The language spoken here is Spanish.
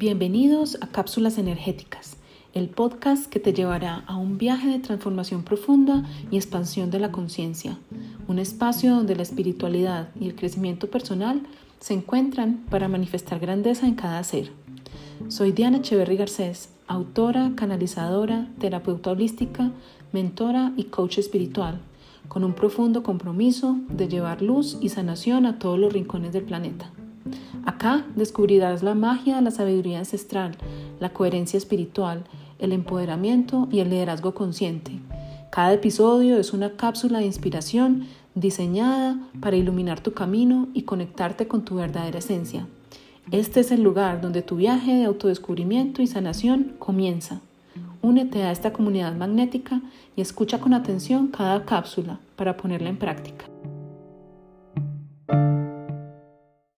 Bienvenidos a Cápsulas Energéticas, el podcast que te llevará a un viaje de transformación profunda y expansión de la conciencia, un espacio donde la espiritualidad y el crecimiento personal se encuentran para manifestar grandeza en cada ser. Soy Diana Echeverry Garcés, autora, canalizadora, terapeuta holística, mentora y coach espiritual, con un profundo compromiso de llevar luz y sanación a todos los rincones del planeta. Acá descubrirás la magia la sabiduría ancestral, la coherencia espiritual, el empoderamiento y el liderazgo consciente. Cada episodio es una cápsula de inspiración diseñada para iluminar tu camino y conectarte con tu verdadera esencia. Este es el lugar donde tu viaje de autodescubrimiento y sanación comienza. Únete a esta comunidad magnética y escucha con atención cada cápsula para ponerla en práctica.